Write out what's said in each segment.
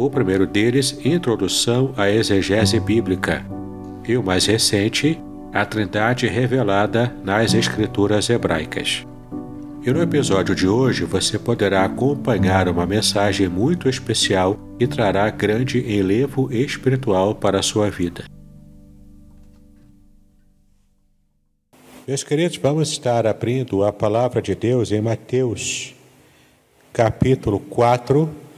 o primeiro deles, Introdução à Exegese Bíblica, e o mais recente, A Trindade Revelada nas Escrituras Hebraicas. E no episódio de hoje você poderá acompanhar uma mensagem muito especial e trará grande enlevo espiritual para a sua vida. Meus queridos, vamos estar abrindo a palavra de Deus em Mateus, capítulo 4,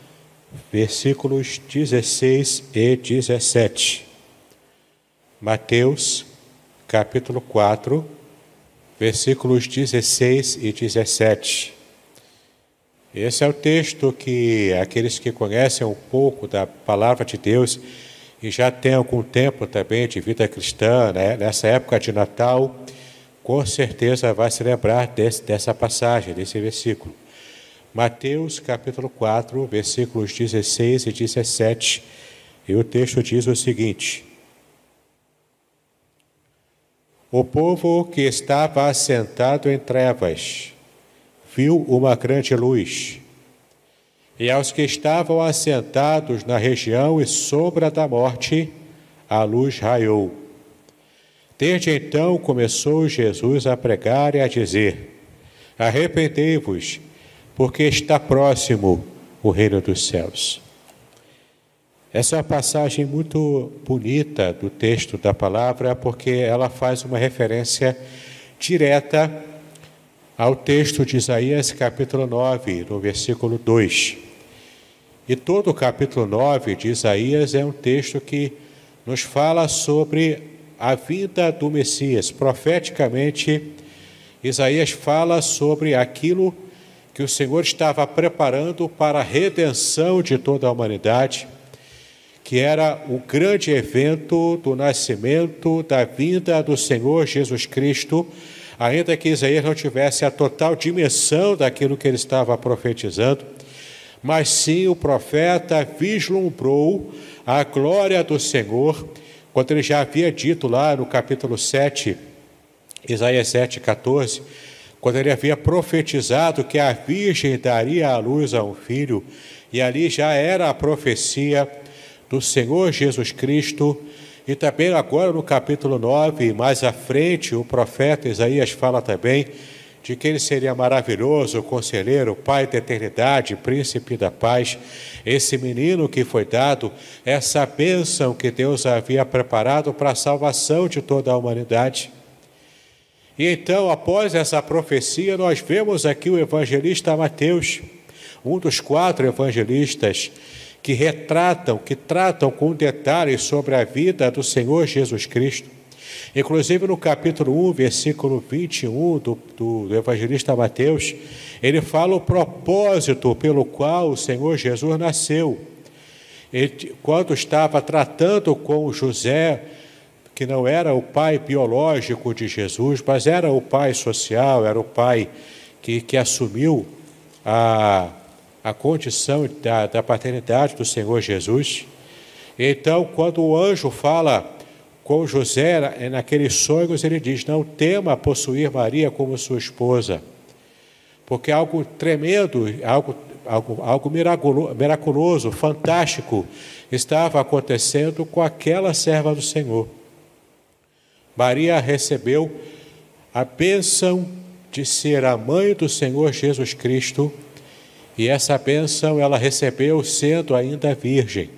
versículos 16 e 17. Mateus, capítulo 4, versículos 16 e 17. Esse é o texto que aqueles que conhecem um pouco da palavra de Deus e já têm algum tempo também de vida cristã, né? nessa época de Natal, com certeza vai se lembrar desse, dessa passagem, desse versículo. Mateus capítulo 4, versículos 16 e 17. E o texto diz o seguinte: O povo que estava assentado em trevas viu uma grande luz. E aos que estavam assentados na região e sombra da morte, a luz raiou. Desde então começou Jesus a pregar e a dizer: Arrependei-vos porque está próximo o reino dos céus. Essa é uma passagem muito bonita do texto da palavra, porque ela faz uma referência direta ao texto de Isaías, capítulo 9, no versículo 2. E todo o capítulo 9 de Isaías é um texto que nos fala sobre a vida do Messias. Profeticamente, Isaías fala sobre aquilo que que o Senhor estava preparando para a redenção de toda a humanidade, que era o grande evento do nascimento, da vinda do Senhor Jesus Cristo, ainda que Isaías não tivesse a total dimensão daquilo que ele estava profetizando, mas sim o profeta vislumbrou a glória do Senhor, quando ele já havia dito lá no capítulo 7, Isaías 7, 14 quando ele havia profetizado que a Virgem daria à luz a um filho, e ali já era a profecia do Senhor Jesus Cristo, e também agora no capítulo 9, mais à frente, o profeta Isaías fala também de que ele seria maravilhoso, conselheiro, pai da eternidade, príncipe da paz, esse menino que foi dado, essa bênção que Deus havia preparado para a salvação de toda a humanidade. E então, após essa profecia, nós vemos aqui o evangelista Mateus, um dos quatro evangelistas que retratam, que tratam com detalhes sobre a vida do Senhor Jesus Cristo. Inclusive no capítulo 1, versículo 21 do, do, do evangelista Mateus, ele fala o propósito pelo qual o Senhor Jesus nasceu. Ele, quando estava tratando com José, que não era o pai biológico de Jesus, mas era o pai social, era o pai que, que assumiu a, a condição da, da paternidade do Senhor Jesus. Então, quando o anjo fala com José, é naqueles sonhos, ele diz: Não tema possuir Maria como sua esposa, porque algo tremendo, algo, algo, algo miraculoso, fantástico estava acontecendo com aquela serva do Senhor. Maria recebeu a bênção de ser a mãe do Senhor Jesus Cristo, e essa bênção ela recebeu sendo ainda virgem.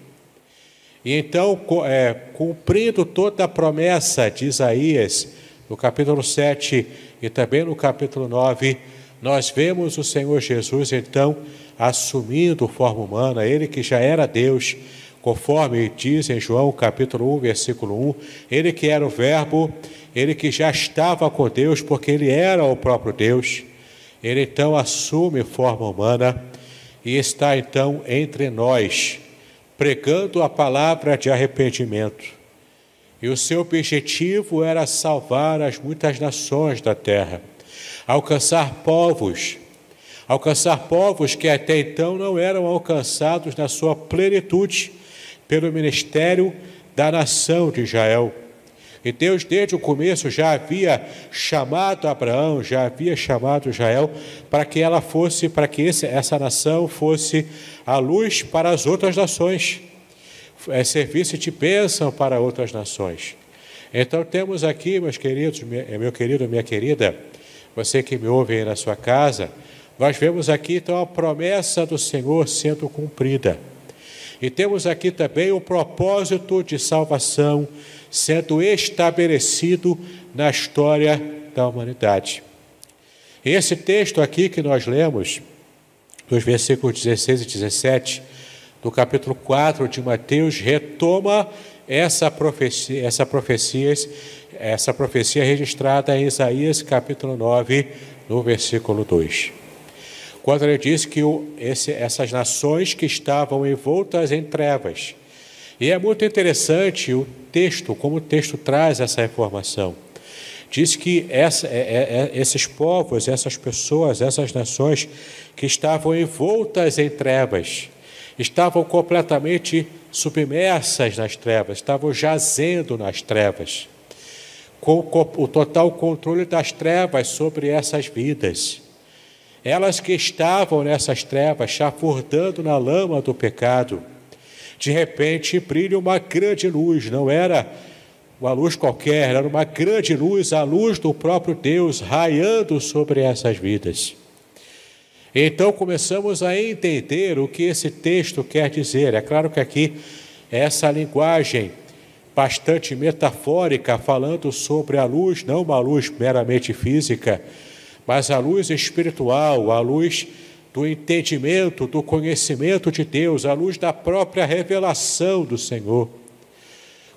E então, é, cumprindo toda a promessa de Isaías, no capítulo 7, e também no capítulo 9, nós vemos o Senhor Jesus então assumindo forma humana, ele que já era Deus, conforme diz em João capítulo 1, versículo 1, ele que era o Verbo, ele que já estava com Deus, porque ele era o próprio Deus, ele então assume forma humana e está então entre nós, pregando a palavra de arrependimento. E o seu objetivo era salvar as muitas nações da terra, alcançar povos, alcançar povos que até então não eram alcançados na sua plenitude pelo ministério da nação de Israel. E Deus, desde o começo, já havia chamado Abraão, já havia chamado Israel para que ela fosse, para que esse, essa nação fosse a luz para as outras nações, é, servisse de bênção para outras nações. Então temos aqui, meus queridos, meu querido, minha querida, você que me ouve aí na sua casa, nós vemos aqui então a promessa do Senhor sendo cumprida. E temos aqui também o propósito de salvação sendo estabelecido na história da humanidade. Esse texto aqui que nós lemos, nos versículos 16 e 17, do capítulo 4 de Mateus, retoma essa profecia, essa profecia, essa profecia registrada em Isaías capítulo 9, no versículo 2 quando ele diz que o, esse, essas nações que estavam envoltas em trevas. E é muito interessante o texto, como o texto traz essa informação. Diz que essa, é, é, é, esses povos, essas pessoas, essas nações que estavam envoltas em trevas, estavam completamente submersas nas trevas, estavam jazendo nas trevas, com o total controle das trevas sobre essas vidas. Elas que estavam nessas trevas, chafurdando na lama do pecado, de repente brilha uma grande luz, não era uma luz qualquer, era uma grande luz, a luz do próprio Deus raiando sobre essas vidas. Então começamos a entender o que esse texto quer dizer. É claro que aqui essa linguagem bastante metafórica, falando sobre a luz, não uma luz meramente física, mas a luz espiritual, a luz do entendimento, do conhecimento de Deus, a luz da própria revelação do Senhor.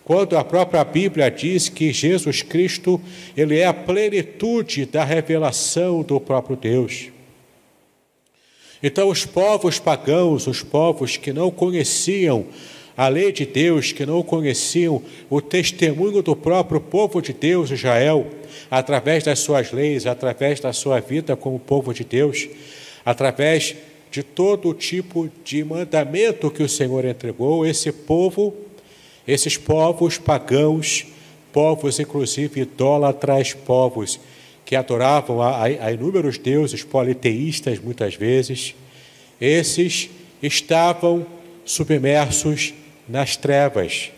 Quando a própria Bíblia diz que Jesus Cristo, ele é a plenitude da revelação do próprio Deus. Então, os povos pagãos, os povos que não conheciam a lei de Deus, que não conheciam o testemunho do próprio povo de Deus, Israel, através das suas leis, através da sua vida como povo de Deus, através de todo tipo de mandamento que o Senhor entregou, esse povo, esses povos pagãos, povos inclusive idólatras, povos que adoravam a, a inúmeros deuses politeístas muitas vezes, esses estavam submersos nas trevas.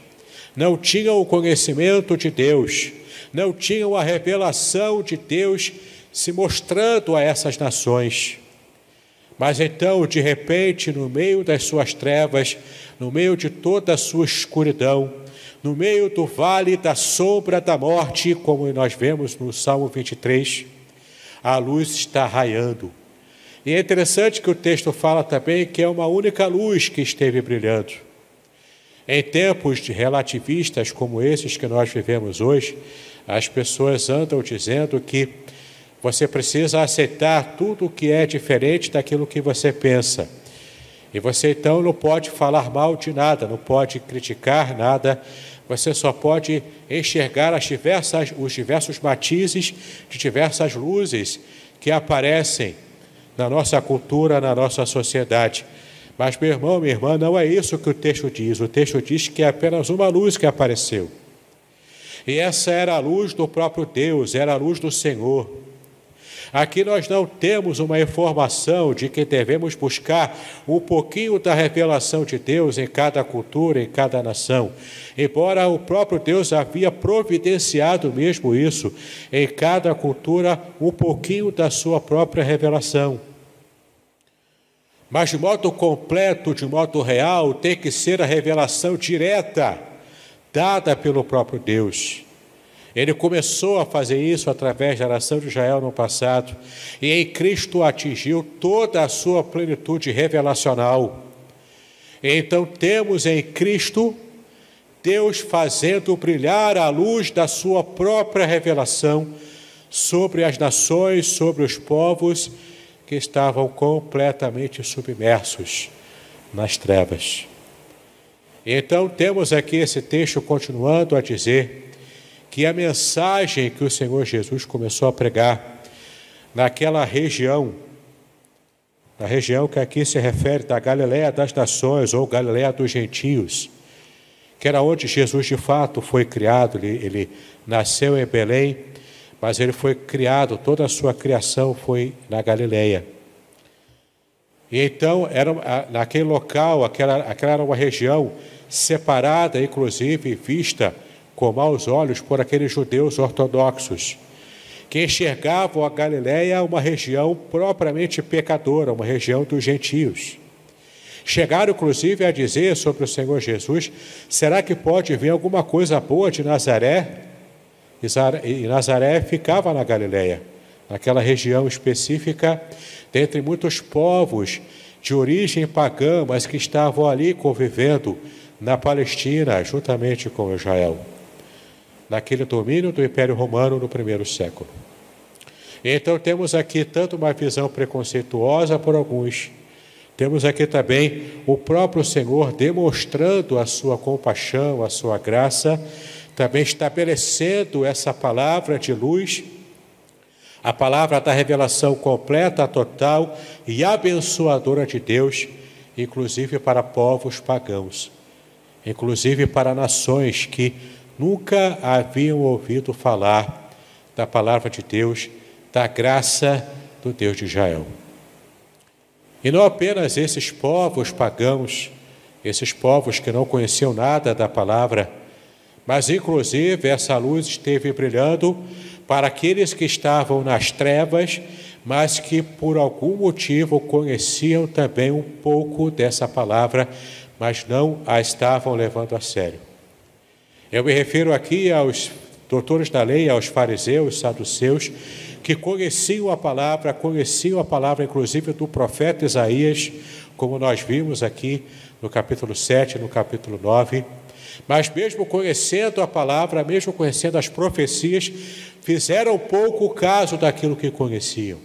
Não tinham o conhecimento de Deus, não tinham a revelação de Deus se mostrando a essas nações. Mas então, de repente, no meio das suas trevas, no meio de toda a sua escuridão, no meio do vale da sombra da morte, como nós vemos no Salmo 23, a luz está raiando. E é interessante que o texto fala também que é uma única luz que esteve brilhando. Em tempos relativistas como esses que nós vivemos hoje, as pessoas andam dizendo que você precisa aceitar tudo o que é diferente daquilo que você pensa. E você então não pode falar mal de nada, não pode criticar nada, você só pode enxergar as diversas, os diversos matizes de diversas luzes que aparecem na nossa cultura, na nossa sociedade. Mas, meu irmão, minha irmã, não é isso que o texto diz. O texto diz que é apenas uma luz que apareceu. E essa era a luz do próprio Deus, era a luz do Senhor. Aqui nós não temos uma informação de que devemos buscar um pouquinho da revelação de Deus em cada cultura, em cada nação. Embora o próprio Deus havia providenciado mesmo isso, em cada cultura, um pouquinho da sua própria revelação. Mas de modo completo, de modo real, tem que ser a revelação direta, dada pelo próprio Deus. Ele começou a fazer isso através da nação de Israel no passado, e em Cristo atingiu toda a sua plenitude revelacional. Então temos em Cristo Deus fazendo brilhar a luz da sua própria revelação sobre as nações, sobre os povos que estavam completamente submersos nas trevas. Então temos aqui esse texto continuando a dizer que a mensagem que o Senhor Jesus começou a pregar naquela região, na região que aqui se refere da Galiléia das Nações ou Galiléia dos Gentios, que era onde Jesus de fato foi criado, ele, ele nasceu em Belém, mas ele foi criado, toda a sua criação foi na Galiléia. E então, era, naquele local, aquela, aquela era uma região separada, inclusive vista com maus olhos por aqueles judeus ortodoxos, que enxergavam a Galiléia uma região propriamente pecadora, uma região dos gentios. Chegaram, inclusive, a dizer sobre o Senhor Jesus: será que pode vir alguma coisa boa de Nazaré? E Nazaré ficava na Galiléia, naquela região específica, dentre muitos povos de origem pagã, mas que estavam ali convivendo na Palestina, juntamente com Israel, naquele domínio do Império Romano no primeiro século. Então temos aqui tanto uma visão preconceituosa por alguns, temos aqui também o próprio Senhor demonstrando a sua compaixão, a sua graça, também estabelecendo essa palavra de luz, a palavra da revelação completa, total e abençoadora de Deus, inclusive para povos pagãos inclusive para nações que nunca haviam ouvido falar da palavra de Deus, da graça do Deus de Israel. E não apenas esses povos pagãos, esses povos que não conheciam nada da palavra, mas inclusive essa luz esteve brilhando para aqueles que estavam nas trevas, mas que por algum motivo conheciam também um pouco dessa palavra mas não a estavam levando a sério. Eu me refiro aqui aos doutores da lei, aos fariseus, saduceus, que conheciam a palavra, conheciam a palavra inclusive do profeta Isaías, como nós vimos aqui no capítulo 7, no capítulo 9. Mas mesmo conhecendo a palavra, mesmo conhecendo as profecias, fizeram pouco caso daquilo que conheciam.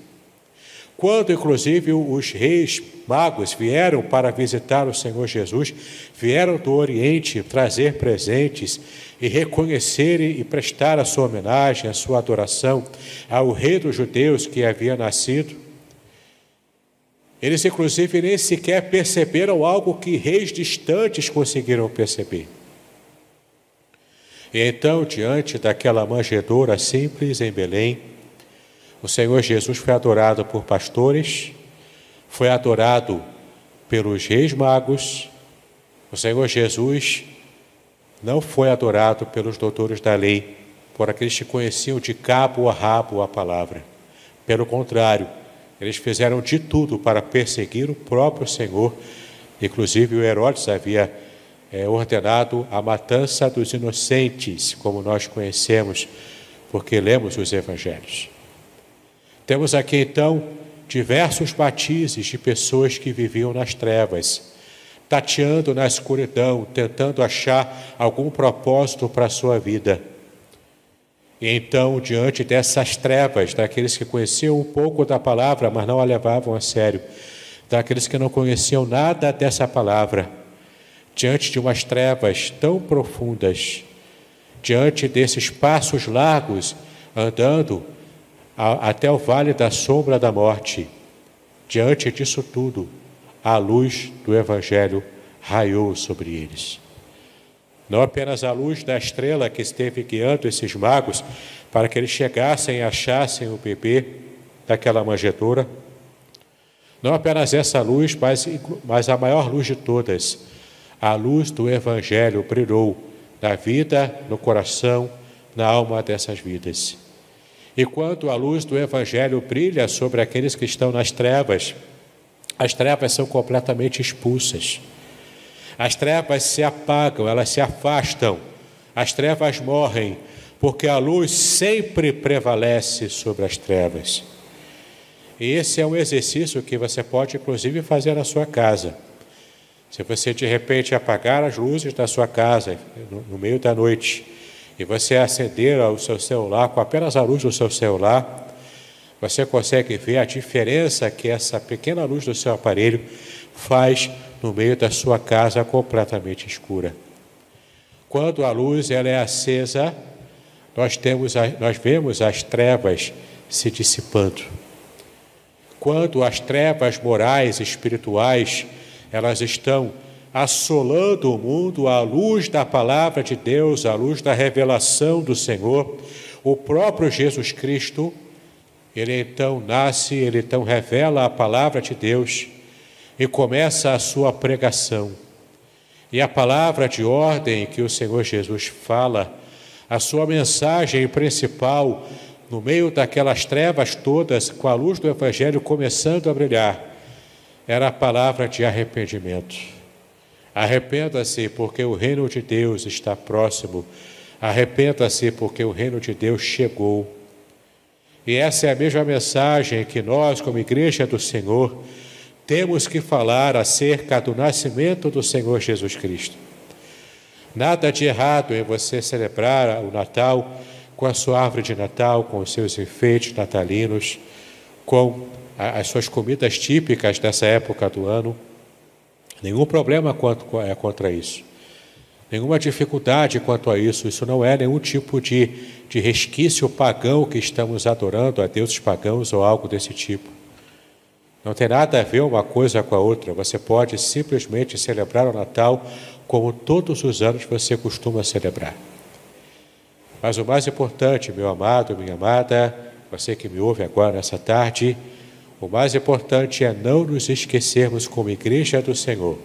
Quando, inclusive, os reis magos vieram para visitar o Senhor Jesus, vieram do Oriente trazer presentes e reconhecer e prestar a sua homenagem, a sua adoração ao rei dos judeus que havia nascido. Eles, inclusive, nem sequer perceberam algo que reis distantes conseguiram perceber. E então, diante daquela manjedoura simples em Belém, o Senhor Jesus foi adorado por pastores, foi adorado pelos reis magos. O Senhor Jesus não foi adorado pelos doutores da lei, por aqueles que conheciam de cabo a rabo a palavra. Pelo contrário, eles fizeram de tudo para perseguir o próprio Senhor. Inclusive, o Herodes havia é, ordenado a matança dos inocentes, como nós conhecemos, porque lemos os evangelhos. Temos aqui então diversos batizes de pessoas que viviam nas trevas, tateando na escuridão, tentando achar algum propósito para a sua vida. E então, diante dessas trevas, daqueles que conheciam um pouco da palavra, mas não a levavam a sério, daqueles que não conheciam nada dessa palavra, diante de umas trevas tão profundas, diante desses passos largos, andando até o vale da sombra da morte. Diante disso tudo, a luz do Evangelho raiou sobre eles. Não apenas a luz da estrela que esteve guiando esses magos para que eles chegassem e achassem o bebê daquela manjedoura, não apenas essa luz, mas, mas a maior luz de todas, a luz do Evangelho brilhou na vida, no coração, na alma dessas vidas. E quando a luz do Evangelho brilha sobre aqueles que estão nas trevas, as trevas são completamente expulsas. As trevas se apagam, elas se afastam, as trevas morrem, porque a luz sempre prevalece sobre as trevas. E esse é um exercício que você pode, inclusive, fazer na sua casa. Se você de repente apagar as luzes da sua casa no, meio da noite e você acender o seu celular com apenas a luz do seu celular, você consegue ver a diferença que essa pequena luz do seu aparelho faz no meio da sua casa completamente escura. Quando a luz ela é acesa, nós temos nós vemos as trevas se dissipando. Quando as trevas morais espirituais elas estão assolando o mundo à luz da palavra de Deus, à luz da revelação do Senhor, o próprio Jesus Cristo, ele então nasce, ele então revela a palavra de Deus e começa a sua pregação. E a palavra de ordem que o Senhor Jesus fala, a sua mensagem principal, no meio daquelas trevas todas, com a luz do Evangelho começando a brilhar, era a palavra de arrependimento. Arrependa-se, porque o reino de Deus está próximo. Arrependa-se, porque o reino de Deus chegou. E essa é a mesma mensagem que nós, como Igreja do Senhor, temos que falar acerca do nascimento do Senhor Jesus Cristo. Nada de errado em você celebrar o Natal com a sua árvore de Natal, com os seus enfeites natalinos, com as suas comidas típicas dessa época do ano. Nenhum problema quanto, é, contra isso. Nenhuma dificuldade quanto a isso. Isso não é nenhum tipo de, de resquício pagão que estamos adorando a deuses pagãos ou algo desse tipo. Não tem nada a ver uma coisa com a outra. Você pode simplesmente celebrar o Natal como todos os anos você costuma celebrar. Mas o mais importante, meu amado, minha amada, você que me ouve agora nessa tarde, o mais importante é não nos esquecermos, como Igreja do Senhor,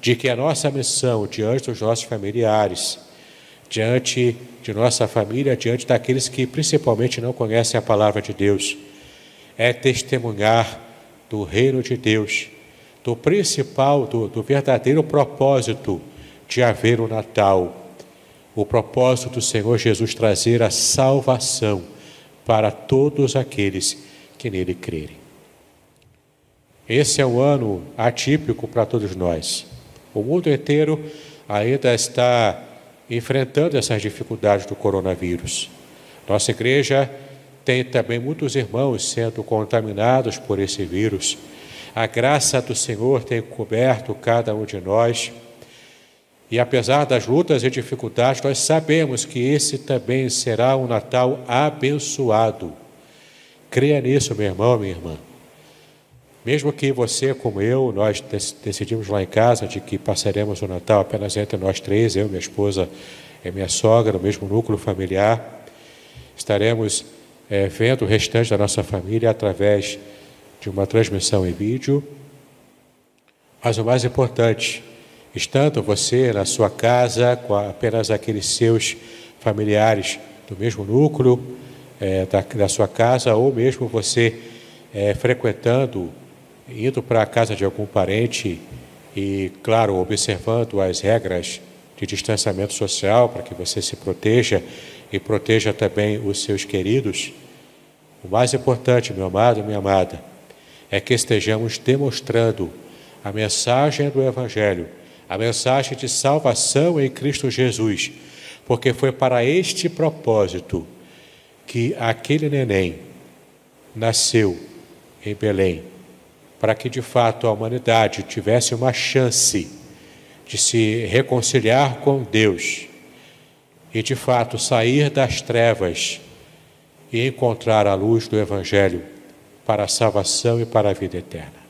de que a nossa missão diante dos nossos familiares, diante de nossa família, diante daqueles que principalmente não conhecem a palavra de Deus, é testemunhar do reino de Deus, do principal, do, do verdadeiro propósito de haver o Natal. O propósito do Senhor Jesus trazer a salvação para todos aqueles que nele crerem. Esse é um ano atípico para todos nós. O mundo inteiro ainda está enfrentando essas dificuldades do coronavírus. Nossa igreja tem também muitos irmãos sendo contaminados por esse vírus. A graça do Senhor tem coberto cada um de nós e apesar das lutas e dificuldades, nós sabemos que esse também será um Natal abençoado. Creia nisso, meu irmão, minha irmã. Mesmo que você, como eu, nós decidimos lá em casa de que passaremos o Natal apenas entre nós três, eu, minha esposa e minha sogra, no mesmo núcleo familiar, estaremos é, vendo o restante da nossa família através de uma transmissão em vídeo. Mas o mais importante, estando você na sua casa com apenas aqueles seus familiares do mesmo núcleo é, da, da, sua casa, ou mesmo você é, frequentando, indo para a casa de algum parente e, claro, observando as regras de distanciamento social para que você se proteja e proteja também os seus queridos. O mais importante, meu amado, minha amada, é que estejamos demonstrando a mensagem do Evangelho a mensagem de salvação em Cristo Jesus, porque foi para este propósito que aquele neném nasceu em Belém, para que de fato a humanidade tivesse uma chance de se reconciliar com Deus e de fato sair das trevas e encontrar a luz do Evangelho para a salvação e para a vida eterna.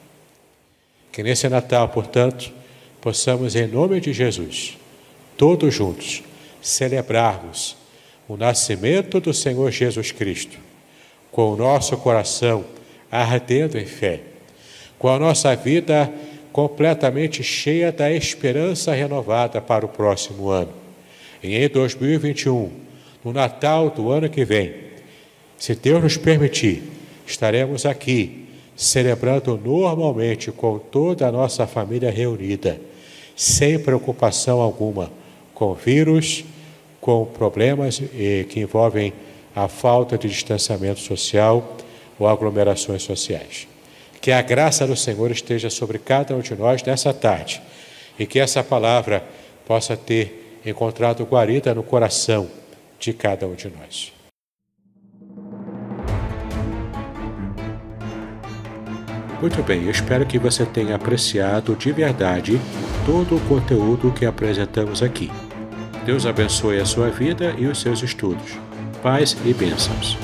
Que nesse Natal, portanto, possamos, em nome de Jesus, todos juntos, celebrarmos o nascimento do Senhor Jesus Cristo, com o nosso coração ardendo em fé, com a nossa vida completamente cheia da esperança renovada para o próximo ano. E em 2021, no Natal do ano que vem, se Deus nos permitir, estaremos aqui celebrando normalmente com toda a nossa família reunida sem preocupação alguma com vírus, com problemas que envolvem a falta de distanciamento social ou aglomerações sociais. Que a graça do Senhor esteja sobre cada um de nós nessa tarde e que essa palavra possa ter encontrado guarida no coração de cada um de nós. Muito bem, eu espero que você tenha apreciado de verdade todo o conteúdo que apresentamos aqui. Deus abençoe a sua vida e os seus estudos. Paz e bênçãos.